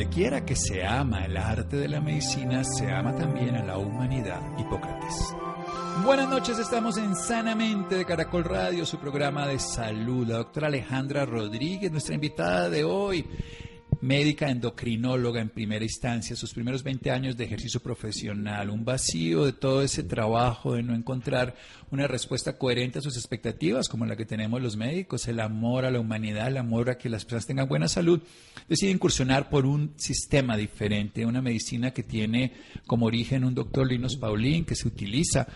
Donde quiera que se ama el arte de la medicina, se ama también a la humanidad. Hipócrates. Buenas noches, estamos en Sanamente de Caracol Radio, su programa de salud. La doctora Alejandra Rodríguez, nuestra invitada de hoy médica endocrinóloga en primera instancia, sus primeros 20 años de ejercicio profesional, un vacío de todo ese trabajo de no encontrar una respuesta coherente a sus expectativas, como la que tenemos los médicos, el amor a la humanidad, el amor a que las personas tengan buena salud, decide incursionar por un sistema diferente, una medicina que tiene como origen un doctor Linus Paulín, que se utiliza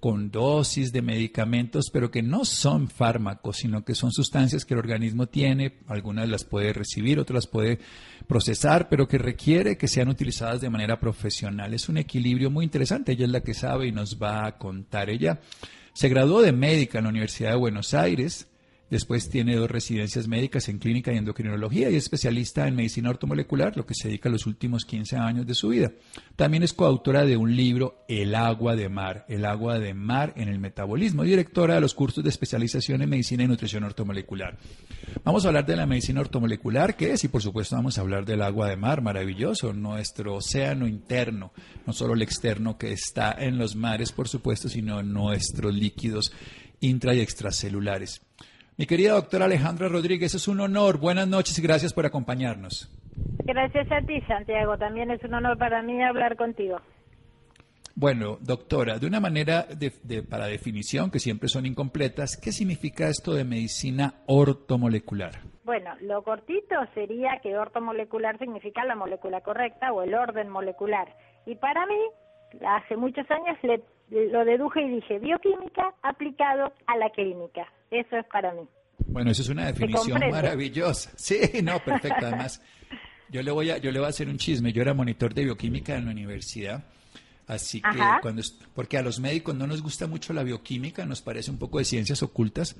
con dosis de medicamentos, pero que no son fármacos, sino que son sustancias que el organismo tiene, algunas las puede recibir, otras las puede procesar, pero que requiere que sean utilizadas de manera profesional. Es un equilibrio muy interesante, ella es la que sabe y nos va a contar. Ella se graduó de médica en la Universidad de Buenos Aires, Después tiene dos residencias médicas en clínica y endocrinología y es especialista en medicina ortomolecular, lo que se dedica a los últimos 15 años de su vida. También es coautora de un libro, El agua de mar, el agua de mar en el metabolismo, directora de los cursos de especialización en medicina y nutrición ortomolecular. Vamos a hablar de la medicina ortomolecular, ¿qué es? Y por supuesto vamos a hablar del agua de mar, maravilloso, nuestro océano interno, no solo el externo que está en los mares, por supuesto, sino nuestros líquidos intra y extracelulares. Mi querida doctora Alejandra Rodríguez, es un honor. Buenas noches y gracias por acompañarnos. Gracias a ti, Santiago. También es un honor para mí hablar contigo. Bueno, doctora, de una manera de, para definición, que siempre son incompletas, ¿qué significa esto de medicina ortomolecular? Bueno, lo cortito sería que ortomolecular significa la molécula correcta o el orden molecular. Y para mí, hace muchos años le, lo deduje y dije bioquímica aplicado a la clínica. Eso es para mí. Bueno, eso es una definición maravillosa. Sí, no, perfecto. Además, yo le voy a yo le voy a hacer un chisme. Yo era monitor de bioquímica en la universidad. Así que cuando porque a los médicos no nos gusta mucho la bioquímica, nos parece un poco de ciencias ocultas,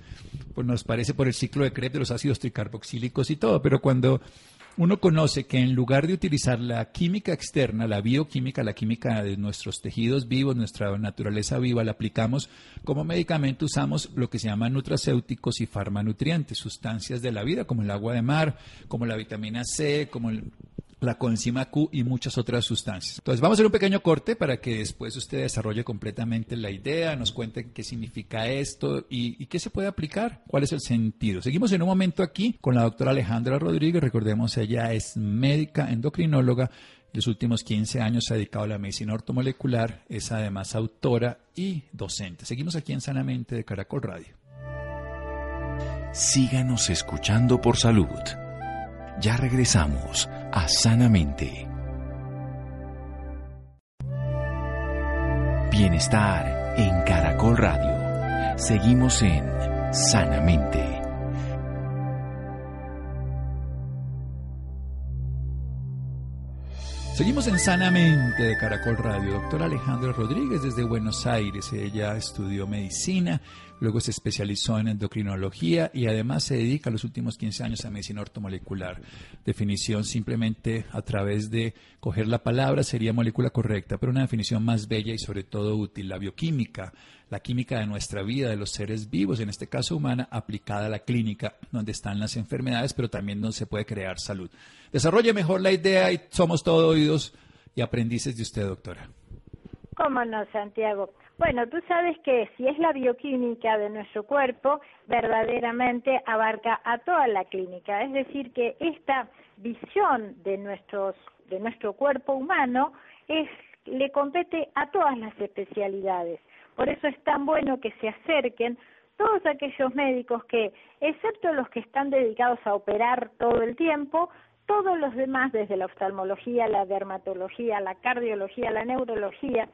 pues nos parece por el ciclo de Krebs de los ácidos tricarboxílicos y todo, pero cuando uno conoce que en lugar de utilizar la química externa, la bioquímica, la química de nuestros tejidos vivos, nuestra naturaleza viva, la aplicamos como medicamento, usamos lo que se llama nutracéuticos y farmanutrientes, sustancias de la vida, como el agua de mar, como la vitamina C, como el la coenzima Q y muchas otras sustancias. Entonces vamos a hacer un pequeño corte para que después usted desarrolle completamente la idea, nos cuente qué significa esto y, qué se puede aplicar, cuál es el sentido. Seguimos en un momento aquí con la doctora Alejandra Rodríguez, recordemos ella es médica endocrinóloga, los últimos 15 años se ha dedicado a la medicina ortomolecular, es además autora y docente. Seguimos aquí en Sanamente de Caracol Radio. Síganos escuchando por salud. Ya regresamos a Sanamente. Bienestar en Caracol Radio. Seguimos en Sanamente. Seguimos en Sanamente de Caracol Radio. Doctora Alejandra Rodríguez desde Buenos Aires. Ella estudió medicina, luego se especializó en endocrinología y además se dedica los últimos 15 años a medicina ortomolecular. Definición simplemente a través de coger la palabra sería molécula correcta, pero una definición más bella y sobre todo útil, la bioquímica, la química de nuestra vida, de los seres vivos, en este caso humana, aplicada a la clínica, donde están las enfermedades, pero también donde se puede crear salud. Desarrolle mejor la idea y somos todos oídos y aprendices de usted, doctora. ¿Cómo no, Santiago? Bueno, tú sabes que si es la bioquímica de nuestro cuerpo, verdaderamente abarca a toda la clínica. Es decir, que esta visión de, nuestros, de nuestro cuerpo humano es, le compete a todas las especialidades. Por eso es tan bueno que se acerquen todos aquellos médicos que, excepto los que están dedicados a operar todo el tiempo, todos los demás, desde la oftalmología, la dermatología, la cardiología, la neurología,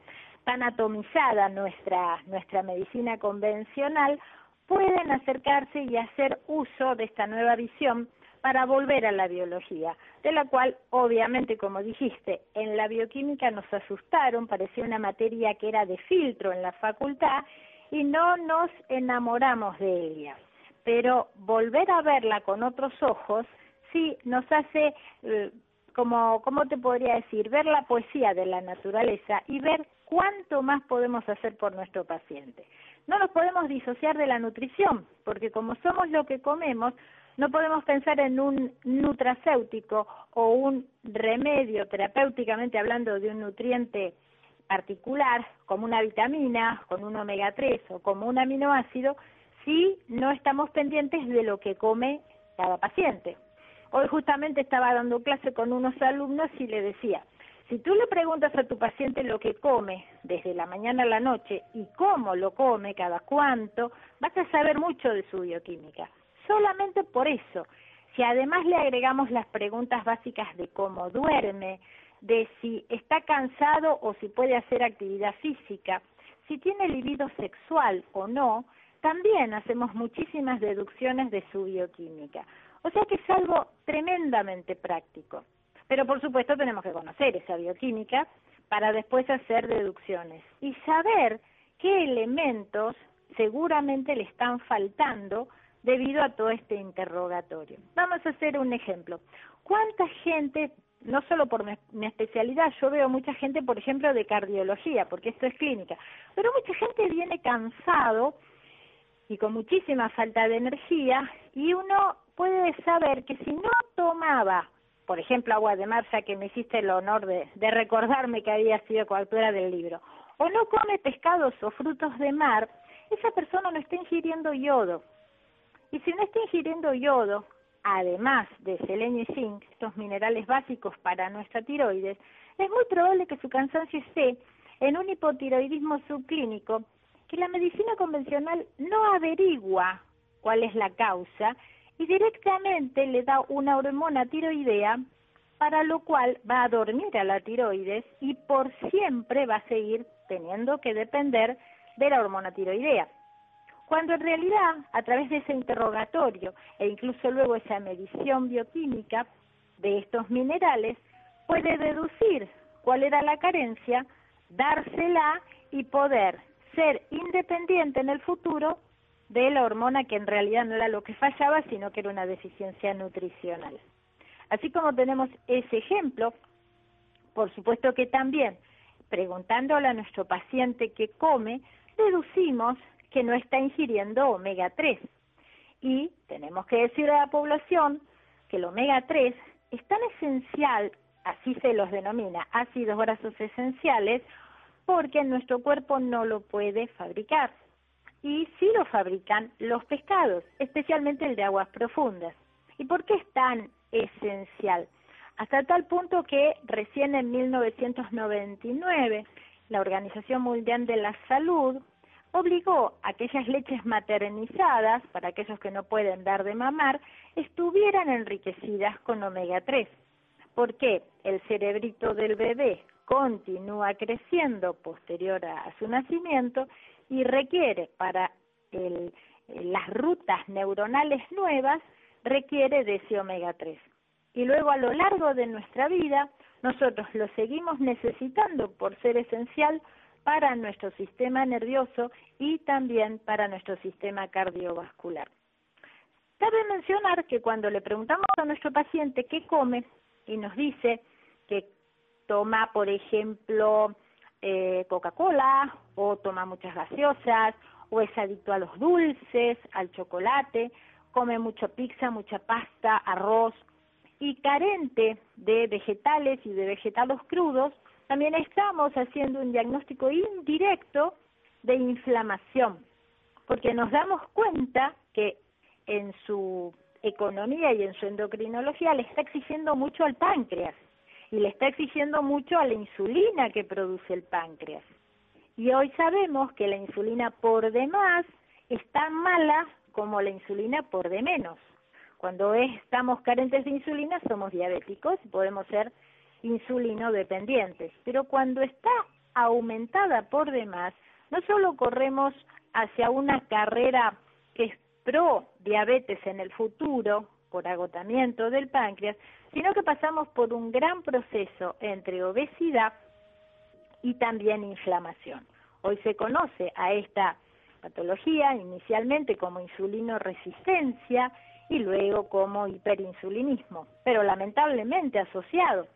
tan atomizada nuestra, nuestra medicina convencional, pueden acercarse y hacer uso de esta nueva visión para volver a la biología, de la cual obviamente, como dijiste, en la bioquímica nos asustaron, parecía una materia que era de filtro en la facultad y no nos enamoramos de ella. Pero volver a verla con otros ojos sí nos hace, eh, como, ¿cómo te podría decir? Ver la poesía de la naturaleza y ver cuánto más podemos hacer por nuestro paciente. No nos podemos disociar de la nutrición, porque como somos lo que comemos, no podemos pensar en un nutracéutico o un remedio terapéuticamente hablando de un nutriente particular, como una vitamina, con un omega 3 o como un aminoácido, si no estamos pendientes de lo que come cada paciente. Hoy justamente estaba dando clase con unos alumnos y le decía, si tú le preguntas a tu paciente lo que come desde la mañana a la noche y cómo lo come, cada cuánto, vas a saber mucho de su bioquímica. Solamente por eso. Si además le agregamos las preguntas básicas de cómo duerme, de si está cansado o si puede hacer actividad física, si tiene libido sexual o no, también hacemos muchísimas deducciones de su bioquímica. O sea que es algo tremendamente práctico. Pero por supuesto tenemos que conocer esa bioquímica para después hacer deducciones y saber qué elementos seguramente le están faltando debido a todo este interrogatorio. Vamos a hacer un ejemplo. ¿Cuánta gente, no solo por mi, especialidad, yo veo mucha gente, por ejemplo, de cardiología, porque esto es clínica, pero mucha gente viene cansado y con muchísima falta de energía y uno puede saber que si no tomaba por ejemplo, Agua de Marza, que me hiciste el honor de, recordarme que había sido coautora del libro, o no come pescados o frutos de mar, esa persona no está ingiriendo yodo. Y si no está ingiriendo yodo, además de selenio y zinc, estos minerales básicos para nuestra tiroides, es muy probable que su cansancio esté en un hipotiroidismo subclínico que la medicina convencional no averigua cuál es la causa y directamente le da una hormona tiroidea para lo cual va a dormir a la tiroides y por siempre va a seguir teniendo que depender de la hormona tiroidea. Cuando en realidad, a través de ese interrogatorio e incluso luego esa medición bioquímica de estos minerales, puede deducir cuál era la carencia, dársela y poder ser independiente en el futuro de la hormona que en realidad no era lo que fallaba, sino que era una deficiencia nutricional. Así como tenemos ese ejemplo, por supuesto que también, preguntándole a nuestro paciente qué come, deducimos que no está ingiriendo omega 3. Y tenemos que decir a la población que el omega 3 es tan esencial, así se los denomina, ácidos grasos esenciales, porque nuestro cuerpo no lo puede fabricar y sí lo fabrican los pescados, especialmente el de aguas profundas. ¿Y por qué es tan esencial? Hasta tal punto que recién en 1999 la Organización Mundial de la Salud obligó a aquellas leches maternizadas, para aquellos que no pueden dar de mamar, estuvieran enriquecidas con omega 3. porque El cerebrito del bebé continúa creciendo posterior a su nacimiento y requiere para el, las rutas neuronales nuevas, requiere de ese omega 3. Y luego a lo largo de nuestra vida, nosotros lo seguimos necesitando por ser esencial para nuestro sistema nervioso y también para nuestro sistema cardiovascular. Cabe mencionar que cuando le preguntamos a nuestro paciente qué come y nos dice que toma, por ejemplo, eh, Coca-Cola o toma muchas gaseosas o es adicto a los dulces, al chocolate, come mucha pizza, mucha pasta, arroz y carente de vegetales y de vegetales crudos, también estamos haciendo un diagnóstico indirecto de inflamación, porque nos damos cuenta que en su economía y en su endocrinología le está exigiendo mucho al páncreas y le está exigiendo mucho a la insulina que produce el páncreas. Y hoy sabemos que la insulina por demás es tan mala como la insulina por de menos. Cuando estamos carentes de insulina somos diabéticos y podemos ser insulino dependientes, pero cuando está aumentada por demás, no solo corremos hacia una carrera que es pro diabetes en el futuro, por agotamiento del páncreas, sino que pasamos por un gran proceso entre obesidad y también inflamación. Hoy se conoce a esta patología inicialmente como insulinoresistencia y luego como hiperinsulinismo, pero lamentablemente asociado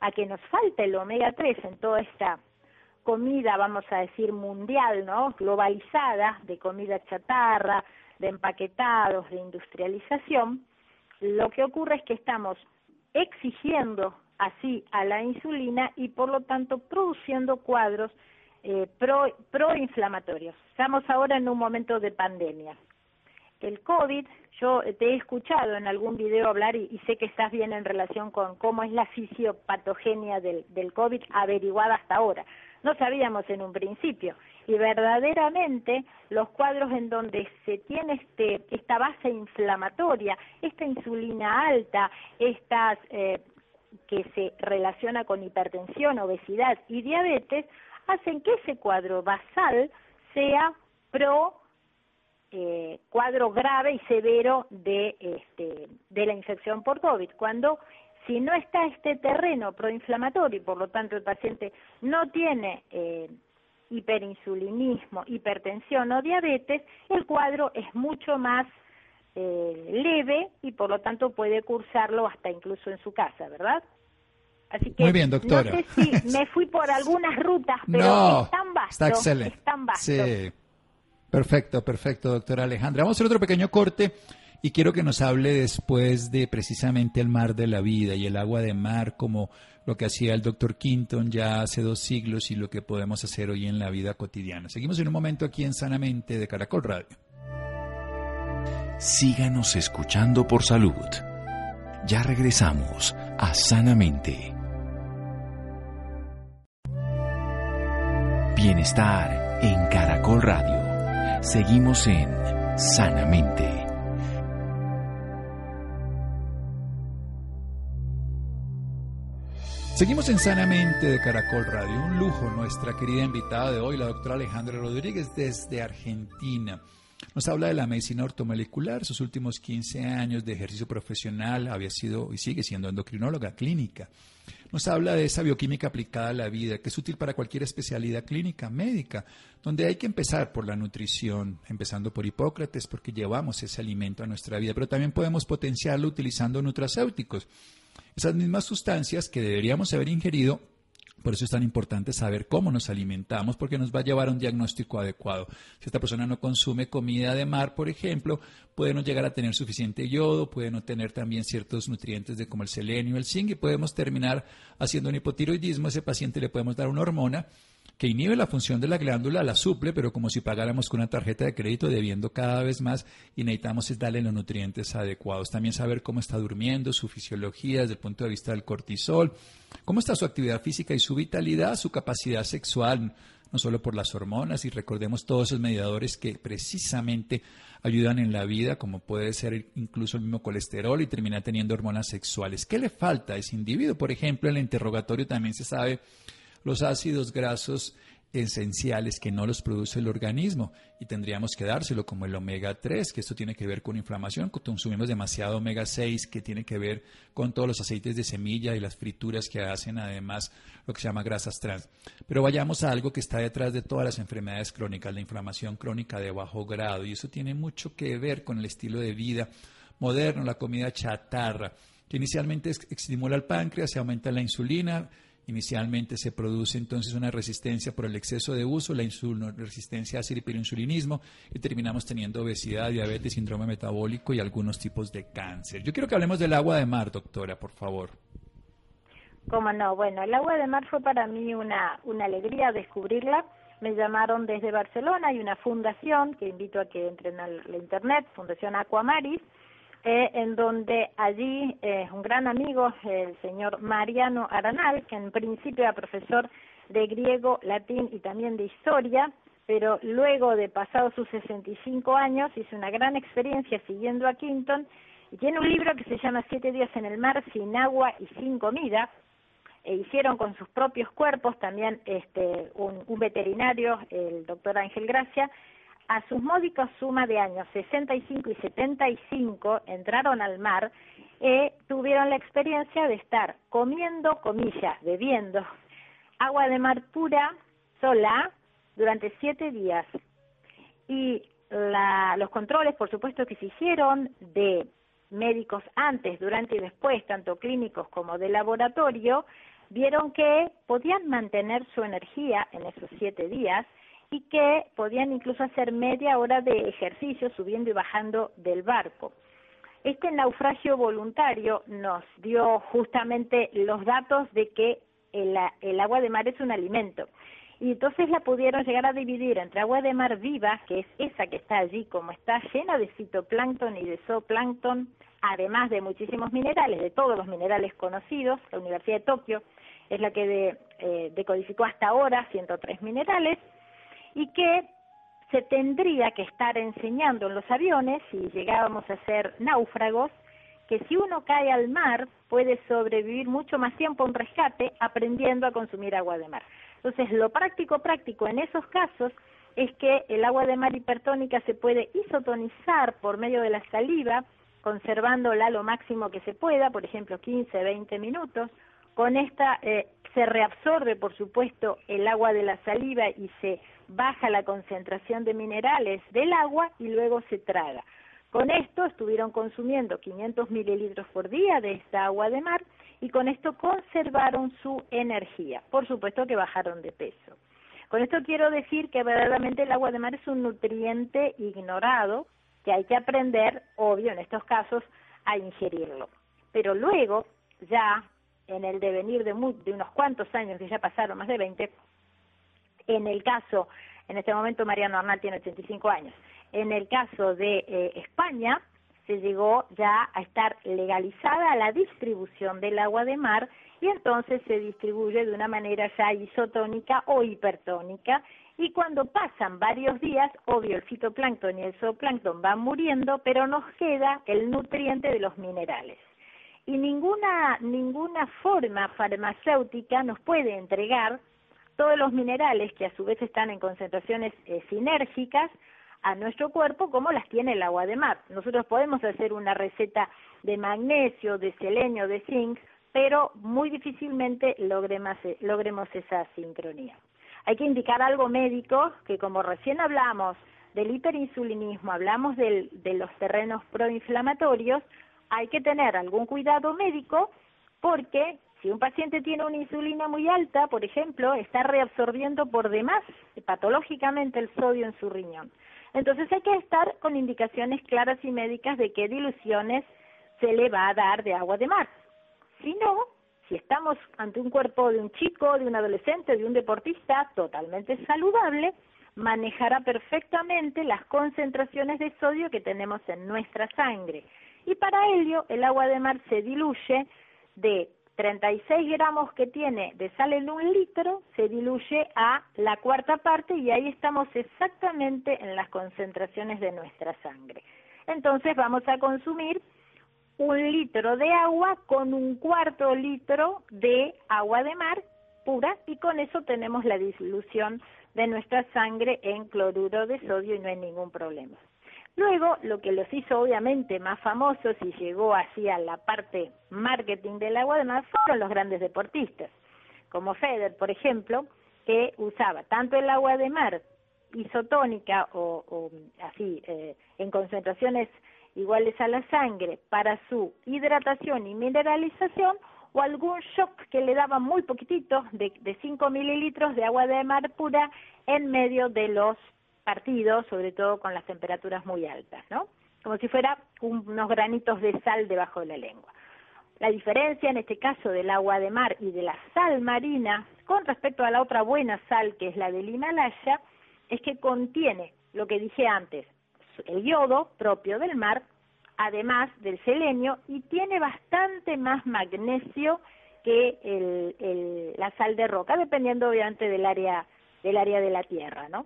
a que nos falta el omega 3 en toda esta comida, vamos a decir, mundial, ¿no? Globalizada, de comida chatarra, de empaquetados, de industrialización, lo que ocurre es que estamos exigiendo así a la insulina y por lo tanto produciendo cuadros eh, pro, proinflamatorios. Estamos ahora en un momento de pandemia. El COVID, yo te he escuchado en algún video hablar y, sé que estás bien en relación con cómo es la fisiopatogenia del, del COVID averiguada hasta ahora. No sabíamos en un principio y verdaderamente los cuadros en donde se tiene este, esta base inflamatoria, esta insulina alta, estas eh, que se relaciona con hipertensión, obesidad y diabetes, hacen que ese cuadro basal sea pro eh, cuadro grave y severo de, este, de la infección por COVID. Cuando si no está este terreno proinflamatorio y por lo tanto el paciente no tiene eh, hiperinsulinismo, hipertensión o diabetes, el cuadro es mucho más eh, leve y por lo tanto puede cursarlo hasta incluso en su casa, ¿verdad? Así que Muy bien, doctora. no sé si me fui por algunas rutas, pero no, es tan vasto, está excelente. es tan vasto. Sí. Perfecto, perfecto, doctora Alejandra. Vamos a hacer otro pequeño corte y quiero que nos hable después de precisamente el mar de la vida y el agua de mar como lo que hacía el doctor Quinton ya hace dos siglos y lo que podemos hacer hoy en la vida cotidiana. Seguimos en un momento aquí en Sanamente de Caracol Radio. Síganos escuchando por salud. Ya regresamos a Sanamente. Bienestar en Caracol Radio. Seguimos en Sanamente. Seguimos en Sanamente de Caracol Radio. Un lujo nuestra querida invitada de hoy, la doctora Alejandra Rodríguez desde Argentina. Nos habla de la medicina ortomolecular, sus últimos 15 años de ejercicio profesional, había sido y sigue siendo endocrinóloga clínica. Nos habla de esa bioquímica aplicada a la vida, que es útil para cualquier especialidad clínica, médica, donde hay que empezar por la nutrición, empezando por Hipócrates, porque llevamos ese alimento a nuestra vida, pero también podemos potenciarlo utilizando nutracéuticos esas mismas sustancias que deberíamos haber ingerido por eso es tan importante saber cómo nos alimentamos, porque nos va a llevar a un diagnóstico adecuado. Si esta persona no consume comida de mar, por ejemplo, puede no llegar a tener suficiente yodo, puede no tener también ciertos nutrientes de como el selenio, el zinc, y podemos terminar haciendo un hipotiroidismo. A ese paciente le podemos dar una hormona que inhibe la función de la glándula, la suple, pero como si pagáramos con una tarjeta de crédito debiendo cada vez más y necesitamos es darle los nutrientes adecuados. También saber cómo está durmiendo, su fisiología desde el punto de vista del cortisol, cómo está su actividad física y su vitalidad, su capacidad sexual, no solo por las hormonas, y recordemos todos esos mediadores que precisamente ayudan en la vida, como puede ser incluso el mismo colesterol y terminar teniendo hormonas sexuales. ¿Qué le falta a ese individuo? Por ejemplo, en el interrogatorio también se sabe los ácidos grasos esenciales que no los produce el organismo y tendríamos que dárselo como el omega 3, que esto tiene que ver con inflamación, consumimos demasiado omega 6 que tiene que ver con todos los aceites de semilla y las frituras que hacen además lo que se llama grasas trans. Pero vayamos a algo que está detrás de todas las enfermedades crónicas, la inflamación crónica de bajo grado y eso tiene mucho que ver con el estilo de vida moderno, la comida chatarra, que inicialmente estimula el páncreas, se aumenta la insulina, Inicialmente se produce entonces una resistencia por el exceso de uso, la resistencia al hiperinsulinismo y terminamos teniendo obesidad, diabetes, síndrome metabólico y algunos tipos de cáncer. Yo quiero que hablemos del agua de mar, doctora, por favor. Cómo no, bueno, el agua de mar fue para mí una, una alegría descubrirla. Me llamaron desde Barcelona, hay una fundación que invito a que entren a la internet, Fundación Aquamaris, eh, en donde allí eh, un gran amigo, el señor Mariano Aranal, que en principio era profesor de griego, latín y también de historia, pero luego de pasados sus 65 años hizo una gran experiencia siguiendo a Quinton y tiene un libro que se llama Siete días en el mar sin agua y sin comida, e hicieron con sus propios cuerpos también este un, un veterinario, el doctor Ángel Gracia, a sus módicos suma de años 65 y 75 entraron al mar y tuvieron la experiencia de estar comiendo, comillas, bebiendo agua de mar pura, sola, durante siete días. Y la, los controles, por supuesto, que se hicieron de médicos antes, durante y después, tanto clínicos como de laboratorio, vieron que podían mantener su energía en esos siete días y que podían incluso hacer media hora de ejercicio subiendo y bajando del barco. Este naufragio voluntario nos dio justamente los datos de que el, el, agua de mar es un alimento. Y entonces la pudieron llegar a dividir entre agua de mar viva, que es esa que está allí, como está llena de fitoplancton y de zooplancton, además de muchísimos minerales, de todos los minerales conocidos. La Universidad de Tokio es la que eh, decodificó hasta ahora 103 minerales y que se tendría que estar enseñando en los aviones, si llegábamos a ser náufragos, que si uno cae al mar puede sobrevivir mucho más tiempo a un rescate aprendiendo a consumir agua de mar. Entonces, lo práctico práctico en esos casos es que el agua de mar hipertónica se puede isotonizar por medio de la saliva, conservándola lo máximo que se pueda, por ejemplo 15, 20 minutos. Con esta eh, se reabsorbe, por supuesto, el agua de la saliva y se baja la concentración de minerales del agua y luego se traga. Con esto estuvieron consumiendo 500 mililitros por día de esta agua de mar y con esto conservaron su energía. Por supuesto que bajaron de peso. Con esto quiero decir que verdaderamente el agua de mar es un nutriente ignorado que hay que aprender, obvio, en estos casos, a ingerirlo. Pero luego, ya en el devenir de, de unos cuantos años, que ya pasaron más de 20, en el caso, en este momento Mariano Arnal tiene 85 años, en el caso de eh, España se llegó ya a estar legalizada la distribución del agua de mar y entonces se distribuye de una manera ya isotónica o hipertónica y cuando pasan varios días, obvio el fitoplancton y el zooplancton van muriendo, pero nos queda el nutriente de los minerales. Y ninguna, ninguna forma farmacéutica nos puede entregar todos los minerales que a su vez están en concentraciones eh, sinérgicas a nuestro cuerpo como las tiene el agua de mar. Nosotros podemos hacer una receta de magnesio, de selenio, de zinc, pero muy difícilmente logremos, logremos esa sincronía. Hay que indicar algo médico que como recién hablamos del hiperinsulinismo, hablamos del, de los terrenos proinflamatorios, hay que tener algún cuidado médico porque si un paciente tiene una insulina muy alta, por ejemplo, está reabsorbiendo por demás patológicamente el sodio en su riñón. Entonces hay que estar con indicaciones claras y médicas de qué diluciones se le va a dar de agua de mar. Si no, si estamos ante un cuerpo de un chico, de un adolescente, de un deportista totalmente saludable, manejará perfectamente las concentraciones de sodio que tenemos en nuestra sangre. Y para ello, el agua de mar se diluye de 36 gramos que tiene de sal en un litro se diluye a la cuarta parte y ahí estamos exactamente en las concentraciones de nuestra sangre. Entonces vamos a consumir un litro de agua con un cuarto litro de agua de mar pura y con eso tenemos la disolución de nuestra sangre en cloruro de sodio y no hay ningún problema. Luego, lo que los hizo obviamente más famosos y llegó así a la parte marketing del agua de mar fueron los grandes deportistas, como Federer, por ejemplo, que usaba tanto el agua de mar isotónica o, así eh, en concentraciones iguales a la sangre para su hidratación y mineralización o algún shock que le daba muy poquitito de, de 5 mililitros de agua de mar pura en medio de los partidos, sobre todo con las temperaturas muy altas, ¿no? Como si fuera unos granitos de sal debajo de la lengua. La diferencia en este caso del agua de mar y de la sal marina con respecto a la otra buena sal que es la del Himalaya es que contiene lo que dije antes, el yodo propio del mar, además del selenio, y tiene bastante más magnesio que el, la sal de roca, dependiendo obviamente del área del área de la tierra, ¿no?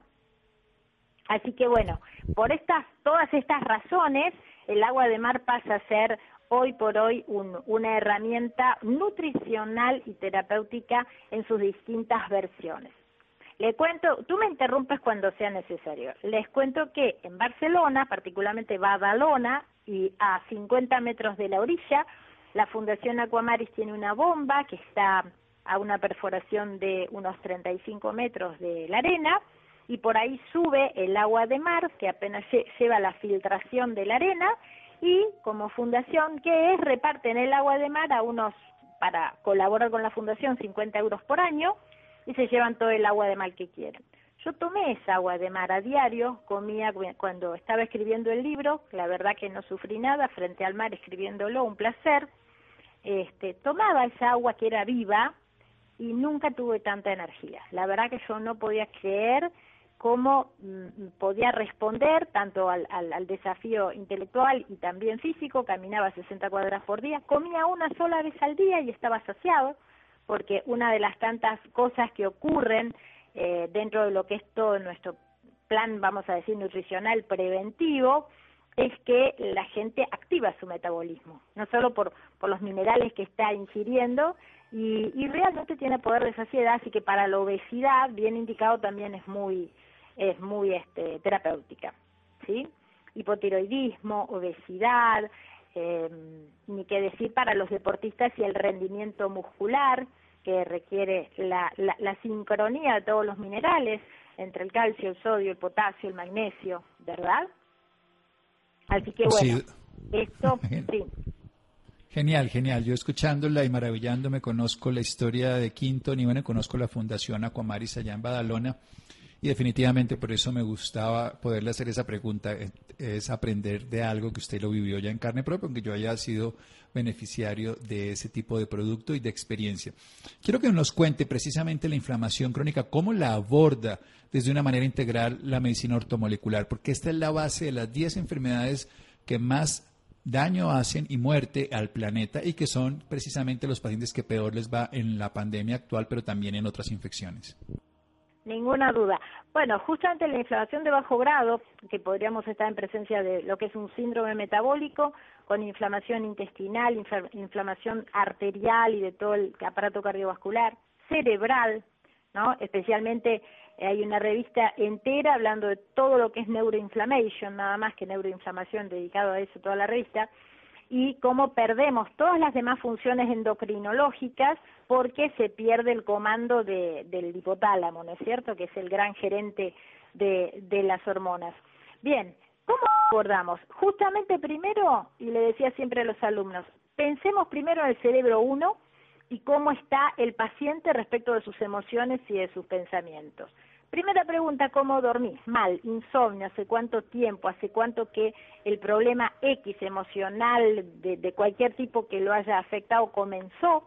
Así que bueno, por estas, todas estas razones, el agua de mar pasa a ser hoy por hoy una herramienta nutricional y terapéutica en sus distintas versiones. Le cuento, tú me interrumpes cuando sea necesario. Les cuento que en Barcelona, particularmente Badalona, y a 50 metros de la orilla, la Fundación Aquamaris tiene una bomba que está a una perforación de unos 35 metros de la arena y por ahí sube el agua de mar que apenas lleva la filtración de la arena y como fundación que es reparten el agua de mar a unos para colaborar con la fundación 50 euros por año y se llevan todo el agua de mar que quieren. Yo tomé esa agua de mar a diario, comía cuando estaba escribiendo el libro, la verdad que no sufrí nada frente al mar escribiéndolo, un placer. Este, tomaba esa agua que era viva y nunca tuve tanta energía. La verdad que yo no podía creer cómo mm, podía responder tanto al, al, desafío intelectual y también físico, caminaba 60 cuadras por día, comía una sola vez al día y estaba saciado, porque una de las tantas cosas que ocurren eh, dentro de lo que es todo nuestro plan, vamos a decir, nutricional preventivo, es que la gente activa su metabolismo, no solo por, por los minerales que está ingiriendo, y, y realmente tiene poder de saciedad, así que para la obesidad, bien indicado, también es muy, es muy este, terapéutica, ¿sí? Hipotiroidismo, obesidad, eh, ni qué decir para los deportistas y el rendimiento muscular, que requiere la, la, sincronía de todos los minerales entre el calcio, el sodio, el potasio, el magnesio, ¿verdad? Así que bueno, esto sí. Genial, genial. Yo escuchándola y maravillándome conozco la historia de Quinto, y bueno, conozco la Fundación Aquamaris allá en Badalona y definitivamente por eso me gustaba poderle hacer esa pregunta, eh, es aprender de algo que usted lo vivió ya en carne propia, aunque yo haya sido beneficiario de ese tipo de producto y de experiencia. Quiero que nos cuente precisamente la inflamación crónica, cómo la aborda desde una manera integral la medicina ortomolecular, porque esta es la base de las 10 enfermedades que más daño hacen y muerte al planeta y que son precisamente los pacientes que peor les va en la pandemia actual, pero también en otras infecciones. Ninguna duda. Bueno, justamente la inflamación de bajo grado, que podríamos estar en presencia de lo que es un síndrome metabólico, con inflamación intestinal, inflamación arterial y de todo el aparato cardiovascular, cerebral, ¿no? Especialmente eh, hay una revista entera hablando de todo lo que es neuroinflammation, nada más que neuroinflamación, dedicado a eso toda la revista, y cómo perdemos todas las demás funciones endocrinológicas porque se pierde el comando de, del hipotálamo, ¿no es cierto?, que es el gran gerente de, de las hormonas. Bien, ¿cómo abordamos? Justamente primero, y le decía siempre a los alumnos, pensemos primero en el cerebro 1 y cómo está el paciente respecto de sus emociones y de sus pensamientos. Primera pregunta, ¿cómo dormís? Mal, insomnio, ¿hace cuánto tiempo? ¿Hace cuánto que el problema X emocional de, de cualquier tipo que lo haya afectado comenzó?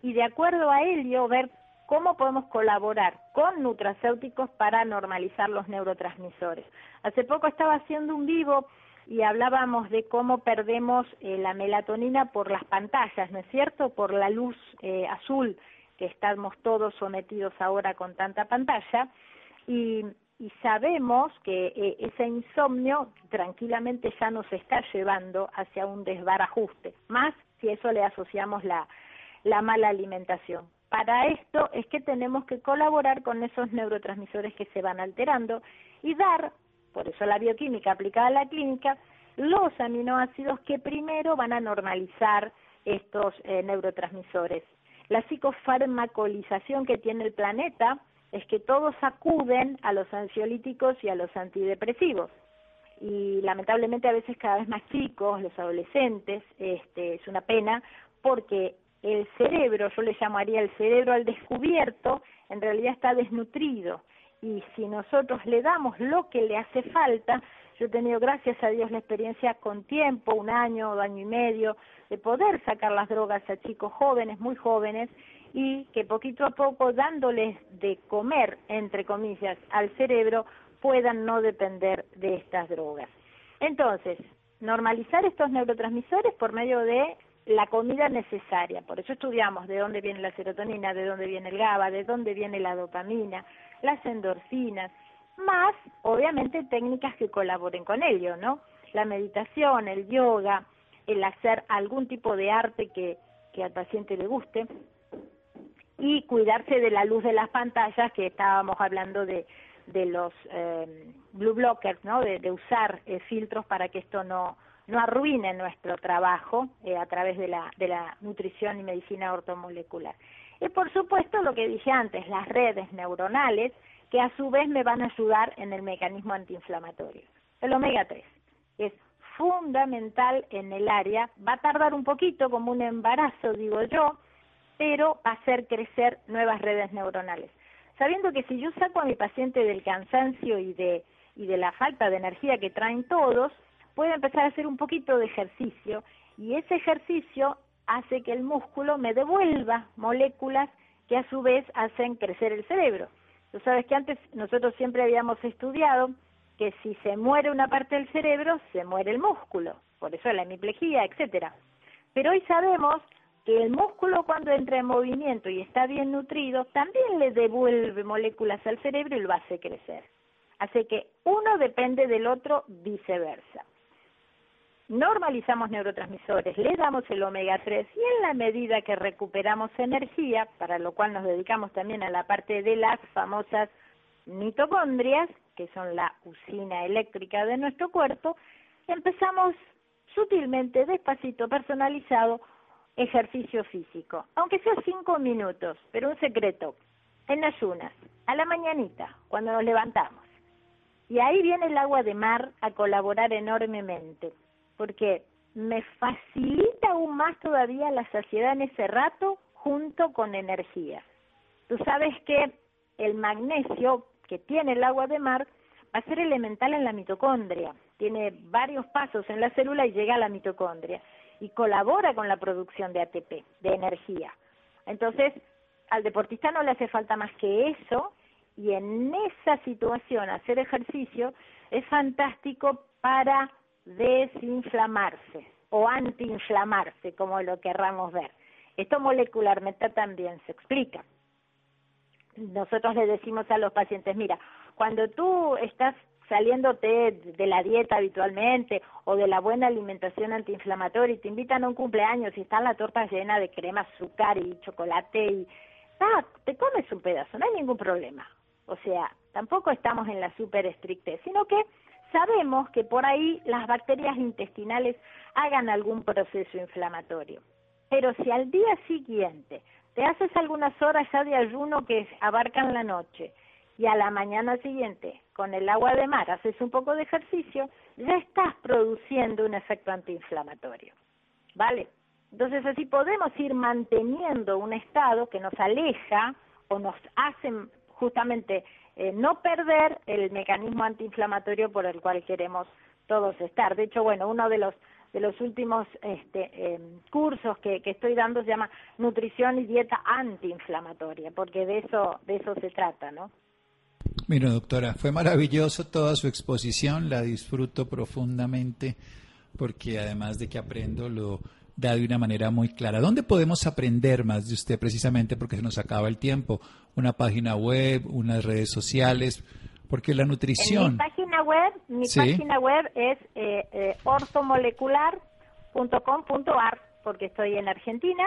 Y de acuerdo a ello, ver cómo podemos colaborar con nutracéuticos para normalizar los neurotransmisores. Hace poco estaba haciendo un vivo y hablábamos de cómo perdemos eh, la melatonina por las pantallas, ¿no es cierto? Por la luz eh, azul que estamos todos sometidos ahora con tanta pantalla y, sabemos que eh, ese insomnio tranquilamente ya nos está llevando hacia un desbarajuste, más si eso le asociamos la, la mala alimentación. para esto es que tenemos que colaborar con esos neurotransmisores que se van alterando y dar, por eso la bioquímica aplicada a la clínica, los aminoácidos que primero van a normalizar estos eh, neurotransmisores. La psicofarmacolización que tiene el planeta es que todos acuden a los ansiolíticos y a los antidepresivos. Y lamentablemente a veces cada vez más chicos, los adolescentes, este, es una pena porque el cerebro, yo le llamaría el cerebro al descubierto, en realidad está desnutrido. Y si nosotros le damos lo que le hace falta, yo he tenido, gracias a Dios, la experiencia con tiempo, un año, o año y medio, de poder sacar las drogas a chicos jóvenes, muy jóvenes, y que poquito a poco, dándoles de comer, entre comillas, al cerebro, puedan no depender de estas drogas. Entonces, normalizar estos neurotransmisores por medio de la comida necesaria. Por eso estudiamos de dónde viene la serotonina, de dónde viene el GABA, de dónde viene la dopamina, las endorfinas, más obviamente técnicas que colaboren con ello, ¿no? La meditación, el yoga, el hacer algún tipo de arte que, que al paciente le guste y cuidarse de la luz de las pantallas que estábamos hablando de, de los eh, blue blockers, ¿no? De, usar eh, filtros para que esto no, no arruine nuestro trabajo eh, a través de la, de la nutrición y medicina ortomolecular. Y por supuesto, lo que dije antes, las redes neuronales, que a su vez me van a ayudar en el mecanismo antiinflamatorio. El omega 3 es fundamental en el área, va a tardar un poquito como un embarazo, digo yo, pero hacer crecer nuevas redes neuronales. Sabiendo que si yo saco a mi paciente del cansancio y de, y de la falta de energía que traen todos, puedo empezar a hacer un poquito de ejercicio y ese ejercicio hace que el músculo me devuelva moléculas que a su vez hacen crecer el cerebro. Tú sabes que antes nosotros siempre habíamos estudiado que si se muere una parte del cerebro, se muere el músculo, por eso la hemiplegia, etcétera. Pero hoy sabemos que el músculo cuando entra en movimiento y está bien nutrido, también le devuelve moléculas al cerebro y lo hace crecer. Así que uno depende del otro viceversa normalizamos neurotransmisores, le damos el omega 3 y en la medida que recuperamos energía, para lo cual nos dedicamos también a la parte de las famosas mitocondrias, que son la usina eléctrica de nuestro cuerpo, empezamos sutilmente, despacito, personalizado, ejercicio físico, aunque sea cinco minutos, pero un secreto, en ayunas, a la mañanita, cuando nos levantamos. Y ahí viene el agua de mar a colaborar enormemente porque me facilita aún más todavía la saciedad en ese rato junto con energía. Tú sabes que el magnesio que tiene el agua de mar va a ser elemental en la mitocondria, tiene varios pasos en la célula y llega a la mitocondria y colabora con la producción de ATP, de energía. Entonces, al deportista no le hace falta más que eso y en esa situación hacer ejercicio es fantástico para desinflamarse o antiinflamarse, como lo querramos ver. Esto molecularmente también se explica. Nosotros le decimos a los pacientes, mira, cuando tú estás saliéndote de la dieta habitualmente o de la buena alimentación antiinflamatoria y te invitan a un cumpleaños y está la torta llena de crema, azúcar y chocolate y ah, te comes un pedazo, no hay ningún problema. O sea, tampoco estamos en la super estrictez, sino que sabemos que por ahí las bacterias intestinales hagan algún proceso inflamatorio. Pero si al día siguiente te haces algunas horas ya de ayuno que abarcan la noche y a la mañana siguiente con el agua de mar haces un poco de ejercicio, ya estás produciendo un efecto antiinflamatorio. ¿Vale? Entonces así podemos ir manteniendo un estado que nos aleja o nos hace justamente eh, no perder el mecanismo antiinflamatorio por el cual queremos todos estar. De hecho, bueno, uno de los de los últimos este, em, cursos que, que, estoy dando se llama nutrición y dieta antiinflamatoria, porque de eso de eso se trata, ¿no? Mira, doctora, fue maravilloso toda su exposición, la disfruto profundamente, porque además de que aprendo lo da de una manera muy clara. ¿Dónde podemos aprender más de usted precisamente porque se nos acaba el tiempo? Una página web, unas redes sociales, porque la nutrición... mi página web, mi página web es eh, eh, ortomolecular.com.ar porque estoy en Argentina.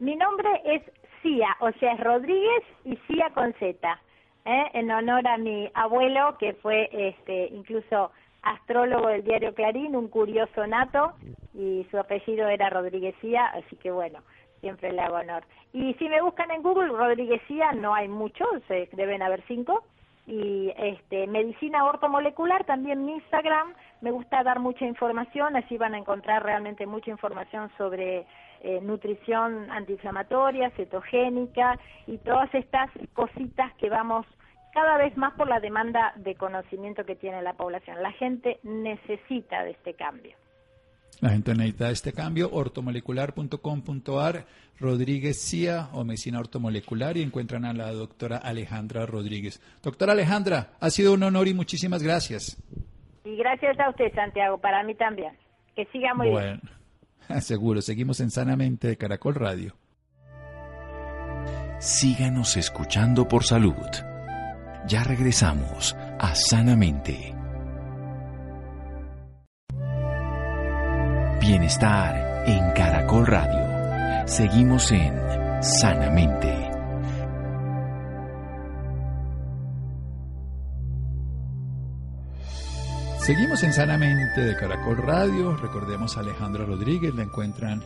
Mi nombre es Cía, o sea, es Rodríguez y Cía con Z, ¿eh? en honor a mi abuelo, que fue este, incluso astrólogo del diario Clarín, un curioso nato, y su apellido era Rodríguez Cía, así que bueno, siempre le hago honor. Y si me buscan en Google, Rodríguez Cía, no hay muchos, deben haber cinco, y este, medicina ortomolecular, también mi Instagram, me gusta dar mucha información, así van a encontrar realmente mucha información sobre eh, nutrición antiinflamatoria, cetogénica y todas estas cositas que vamos cada vez más por la demanda de conocimiento que tiene la población. La gente necesita de este cambio. La gente necesita este cambio, ortomolecular.com.ar, Rodríguez Cía o Medicina Ortomolecular y encuentran a la doctora Alejandra Rodríguez. Doctora Alejandra, ha sido un honor y muchísimas gracias. Y gracias a usted, Santiago, para mí también. Que siga muy bueno, Seguro, seguimos en Sanamente de Caracol Radio. Síganos escuchando por salud. Ya regresamos a Sanamente. Bienestar en Caracol Radio. Seguimos en Sanamente. Seguimos en Sanamente de Caracol Radio. Recordemos a Alejandra Rodríguez. La encuentran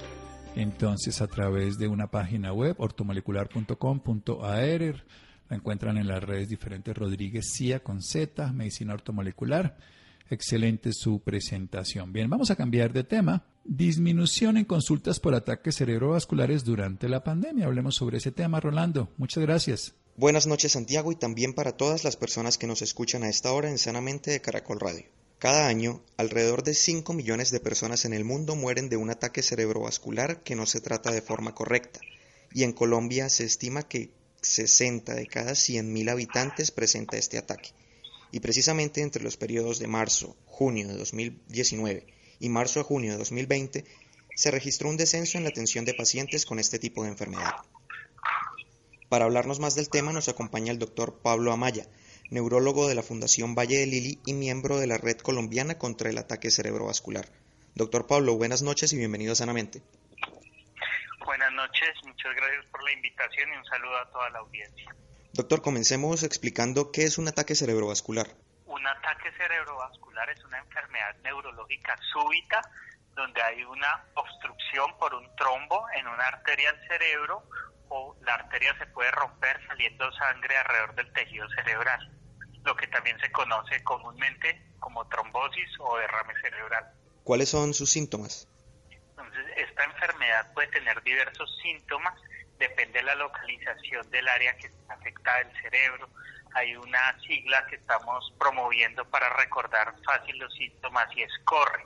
entonces a través de una página web, ortomolecular.com.ar. La encuentran en las redes diferentes Rodríguez CIA con Z, Medicina Ortomolecular. Excelente su presentación. Bien, vamos a cambiar de tema. Disminución en consultas por ataques cerebrovasculares durante la pandemia. Hablemos sobre ese tema, Rolando. Muchas gracias. Buenas noches, Santiago, y también para todas las personas que nos escuchan a esta hora en Sanamente de Caracol Radio. Cada año, alrededor de 5 millones de personas en el mundo mueren de un ataque cerebrovascular que no se trata de forma correcta, y en Colombia se estima que 60 de cada 100.000 habitantes presenta este ataque y precisamente entre los periodos de marzo, junio de 2019 y marzo a junio de 2020 se registró un descenso en la atención de pacientes con este tipo de enfermedad. Para hablarnos más del tema nos acompaña el doctor Pablo Amaya, neurólogo de la Fundación Valle de Lili y miembro de la Red Colombiana contra el Ataque Cerebrovascular. Doctor Pablo, buenas noches y bienvenido Sanamente. Noches, muchas gracias por la invitación y un saludo a toda la audiencia. Doctor, comencemos explicando qué es un ataque cerebrovascular. Un ataque cerebrovascular es una enfermedad neurológica súbita donde hay una obstrucción por un trombo en una arteria del cerebro o la arteria se puede romper saliendo sangre alrededor del tejido cerebral, lo que también se conoce comúnmente como trombosis o derrame cerebral. ¿Cuáles son sus síntomas? Entonces, esta enfermedad puede tener diversos síntomas depende de la localización del área que está afectada del cerebro. Hay una sigla que estamos promoviendo para recordar fácil los síntomas y es corre.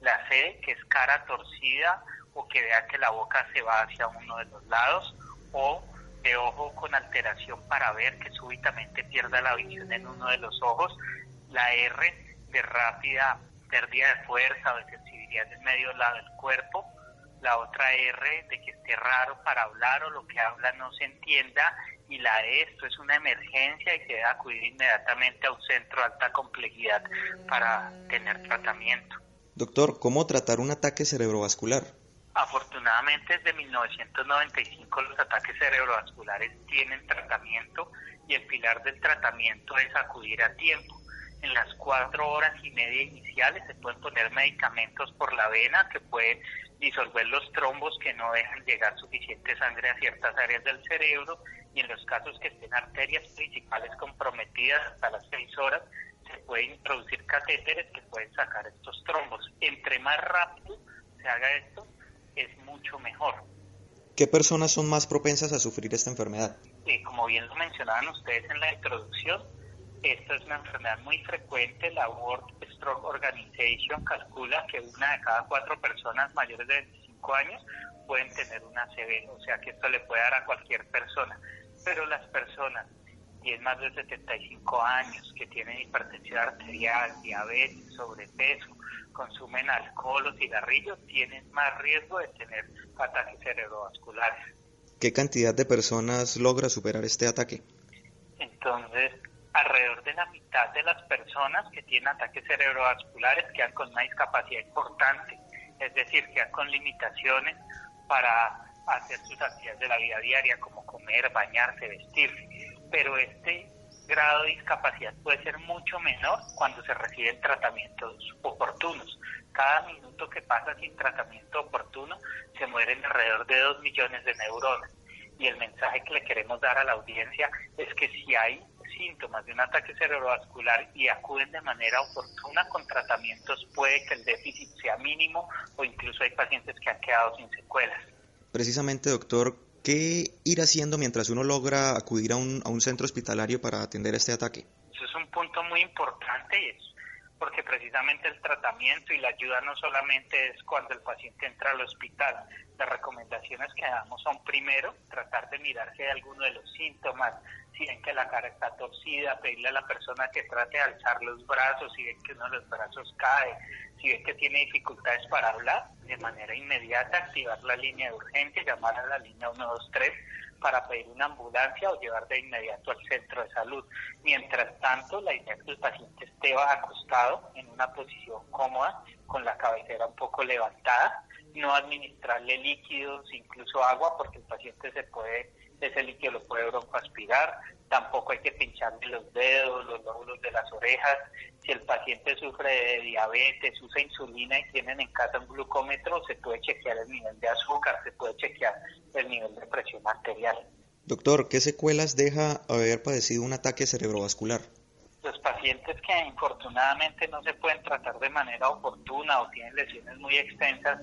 La C, que es cara torcida o que vea que la boca se va hacia uno de los lados, o de ojo con alteración para ver que súbitamente pierda la visión en uno de los ojos. La R, de rápida pérdida de fuerza o de sensibilidad en medio lado del cuerpo la otra R de que esté raro para hablar o lo que habla no se entienda y la E, esto es una emergencia y que debe acudir inmediatamente a un centro de alta complejidad para tener tratamiento. Doctor, ¿cómo tratar un ataque cerebrovascular? Afortunadamente desde 1995 los ataques cerebrovasculares tienen tratamiento y el pilar del tratamiento es acudir a tiempo en las cuatro horas y media iniciales se pueden poner medicamentos por la vena que pueden disolver los trombos que no dejan llegar suficiente sangre a ciertas áreas del cerebro y en los casos que estén arterias principales comprometidas hasta las seis horas se pueden introducir catéteres que pueden sacar estos trombos. Entre más rápido se haga esto, es mucho mejor. ¿Qué personas son más propensas a sufrir esta enfermedad? Eh, como bien lo mencionaban ustedes en la introducción, esta es una enfermedad muy frecuente. La World Stroke Organization calcula que una de cada cuatro personas mayores de 25 años pueden tener una ACV, o sea que esto le puede dar a cualquier persona. Pero las personas tienen más de 75 años, que tienen hipertensión arterial, diabetes, sobrepeso, consumen alcohol o cigarrillos, tienen más riesgo de tener ataques cerebrovasculares. ¿Qué cantidad de personas logra superar este ataque? Entonces, alrededor de la mitad de las personas que tienen ataques cerebrovasculares quedan con una discapacidad importante, es decir, quedan con limitaciones para hacer sus actividades de la vida diaria, como comer, bañarse, vestirse. Pero este grado de discapacidad puede ser mucho menor cuando se reciben tratamientos oportunos. Cada minuto que pasa sin tratamiento oportuno se mueren alrededor de 2 millones de neuronas. Y el mensaje que le queremos dar a la audiencia es que si hay síntomas de un ataque cerebrovascular y acuden de manera oportuna con tratamientos, puede que el déficit sea mínimo o incluso hay pacientes que han quedado sin secuelas. Precisamente, doctor, ¿qué ir haciendo mientras uno logra acudir a un, a un centro hospitalario para atender este ataque? Eso es un punto muy importante y es porque precisamente el tratamiento y la ayuda no solamente es cuando el paciente entra al hospital. Las recomendaciones que damos son primero tratar de mirar si hay alguno de los síntomas, si ven que la cara está torcida, pedirle a la persona que trate de alzar los brazos, si ven que uno de los brazos cae, si ven que tiene dificultades para hablar, de manera inmediata activar la línea de urgencia, llamar a la línea 123 para pedir una ambulancia o llevar de inmediato al centro de salud. Mientras tanto, la idea es que el paciente esté acostado en una posición cómoda, con la cabecera un poco levantada, no administrarle líquidos, incluso agua, porque el paciente se puede, ese líquido lo puede broncoaspirar, tampoco hay que pincharle los dedos, los lóbulos de las orejas. Si el paciente sufre de diabetes, usa insulina y tienen en casa un glucómetro, se puede chequear el nivel de azúcar, se puede chequear el nivel de presión arterial. Doctor, ¿qué secuelas deja haber padecido un ataque cerebrovascular? Los pacientes que infortunadamente no se pueden tratar de manera oportuna o tienen lesiones muy extensas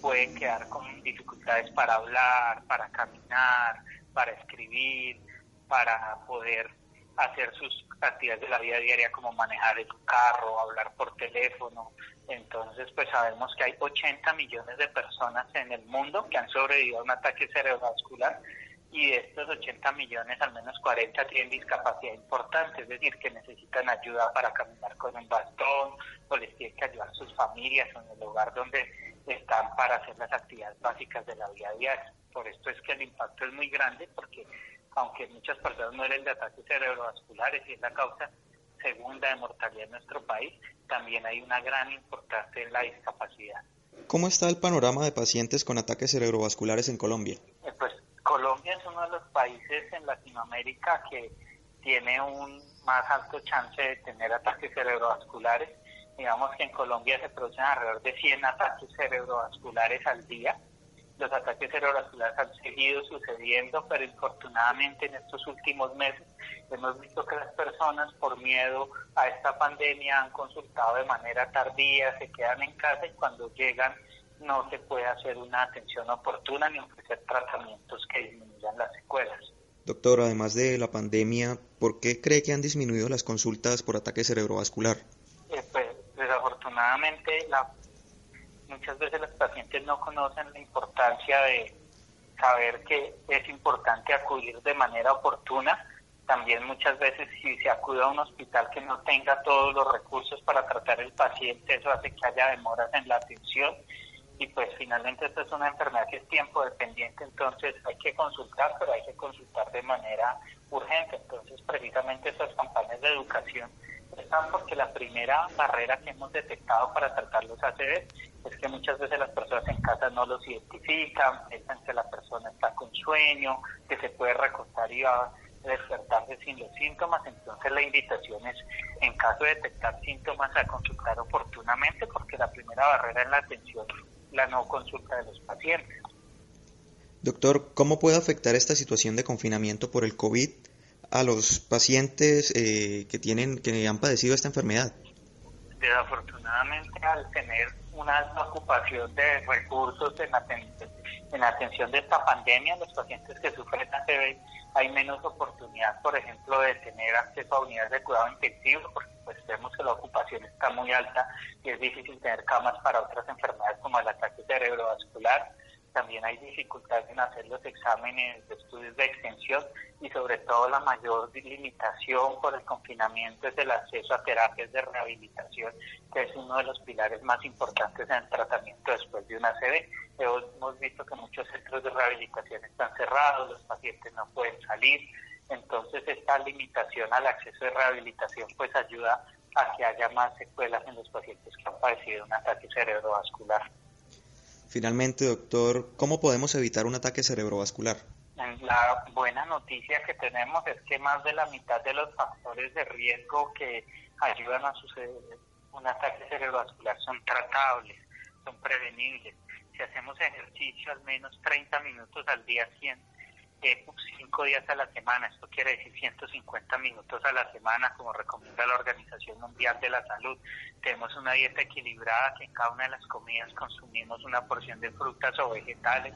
pueden quedar con dificultades para hablar, para caminar, para escribir, para poder hacer sus actividades de la vida diaria como manejar el carro, hablar por teléfono. Entonces, pues sabemos que hay 80 millones de personas en el mundo que han sobrevivido a un ataque cerebrovascular y de estos 80 millones, al menos 40 tienen discapacidad importante, es decir, que necesitan ayuda para caminar con un bastón o les tienen que ayudar sus familias o en el lugar donde están para hacer las actividades básicas de la vida diaria. Por esto es que el impacto es muy grande porque aunque muchas personas mueren de ataques cerebrovasculares y es la causa segunda de mortalidad en nuestro país, también hay una gran importancia en la discapacidad. ¿Cómo está el panorama de pacientes con ataques cerebrovasculares en Colombia? Eh, pues Colombia es uno de los países en Latinoamérica que tiene un más alto chance de tener ataques cerebrovasculares. Digamos que en Colombia se producen alrededor de 100 ataques cerebrovasculares al día los ataques cerebrovasculares han seguido sucediendo, pero infortunadamente en estos últimos meses hemos visto que las personas por miedo a esta pandemia han consultado de manera tardía, se quedan en casa y cuando llegan no se puede hacer una atención oportuna ni ofrecer tratamientos que disminuyan las secuelas. Doctor, además de la pandemia, ¿por qué cree que han disminuido las consultas por ataque cerebrovascular? Eh, pues desafortunadamente la muchas veces los pacientes no conocen la importancia de saber que es importante acudir de manera oportuna. También muchas veces si se acude a un hospital que no tenga todos los recursos para tratar el paciente, eso hace que haya demoras en la atención y pues finalmente esta es una enfermedad que es tiempo dependiente, entonces hay que consultar, pero hay que consultar de manera urgente. Entonces precisamente estas campañas de educación están porque la primera barrera que hemos detectado para tratar los ACV es que muchas veces las personas en casa no los identifican, piensan que la persona está con sueño, que se puede recostar y va a despertarse sin los síntomas. Entonces la invitación es, en caso de detectar síntomas, a consultar oportunamente, porque la primera barrera es la atención, la no consulta de los pacientes. Doctor, ¿cómo puede afectar esta situación de confinamiento por el COVID a los pacientes eh, que tienen que han padecido esta enfermedad? Desafortunadamente, al tener una alta ocupación de recursos en, en atención de esta pandemia, los pacientes que sufren ACV hay menos oportunidad, por ejemplo, de tener acceso a unidades de cuidado intensivo, porque pues vemos que la ocupación está muy alta y es difícil tener camas para otras enfermedades como el ataque cerebrovascular también hay dificultades en hacer los exámenes de estudios de extensión y sobre todo la mayor limitación por el confinamiento es el acceso a terapias de rehabilitación, que es uno de los pilares más importantes en el tratamiento después de una ACV. Hemos visto que muchos centros de rehabilitación están cerrados, los pacientes no pueden salir, entonces esta limitación al acceso de rehabilitación pues ayuda a que haya más secuelas en los pacientes que han padecido un ataque cerebrovascular. Finalmente, doctor, ¿cómo podemos evitar un ataque cerebrovascular? La buena noticia que tenemos es que más de la mitad de los factores de riesgo que ayudan a suceder un ataque cerebrovascular son tratables, son prevenibles. Si hacemos ejercicio al menos 30 minutos al día, 100 eh, cinco días a la semana, esto quiere decir 150 minutos a la semana, como recomienda la Organización Mundial de la Salud. Tenemos una dieta equilibrada que en cada una de las comidas consumimos una porción de frutas o vegetales,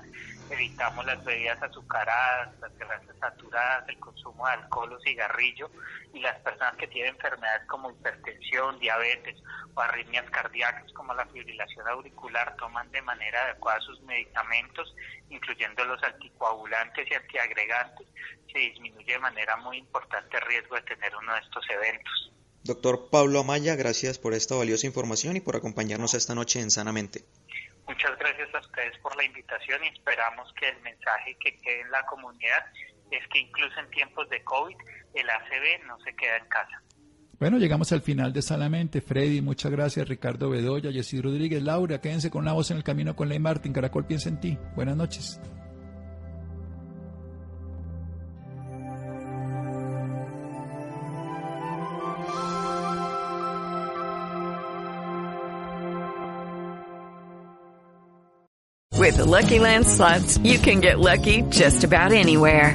evitamos las bebidas azucaradas, las grasas saturadas, el consumo de alcohol o cigarrillo y las personas que tienen enfermedades como hipertensión, diabetes o arritmias cardíacas como la fibrilación auricular toman de manera adecuada sus medicamentos, incluyendo los anticoagulantes y antiagregantes, se disminuye de manera muy importante el riesgo de tener uno de estos eventos. Doctor Pablo Amaya, gracias por esta valiosa información y por acompañarnos esta noche en Sanamente. Muchas gracias a ustedes por la invitación y esperamos que el mensaje que quede en la comunidad es que incluso en tiempos de COVID el ACB no se queda en casa. Bueno, llegamos al final de Salamente. Freddy, muchas gracias. Ricardo Bedoya, Jessy Rodríguez, Laura, quédense con la voz en el camino con Ley Martín. Caracol piensa en ti. Buenas noches. With the Lucky Land slots, you can get lucky just about anywhere.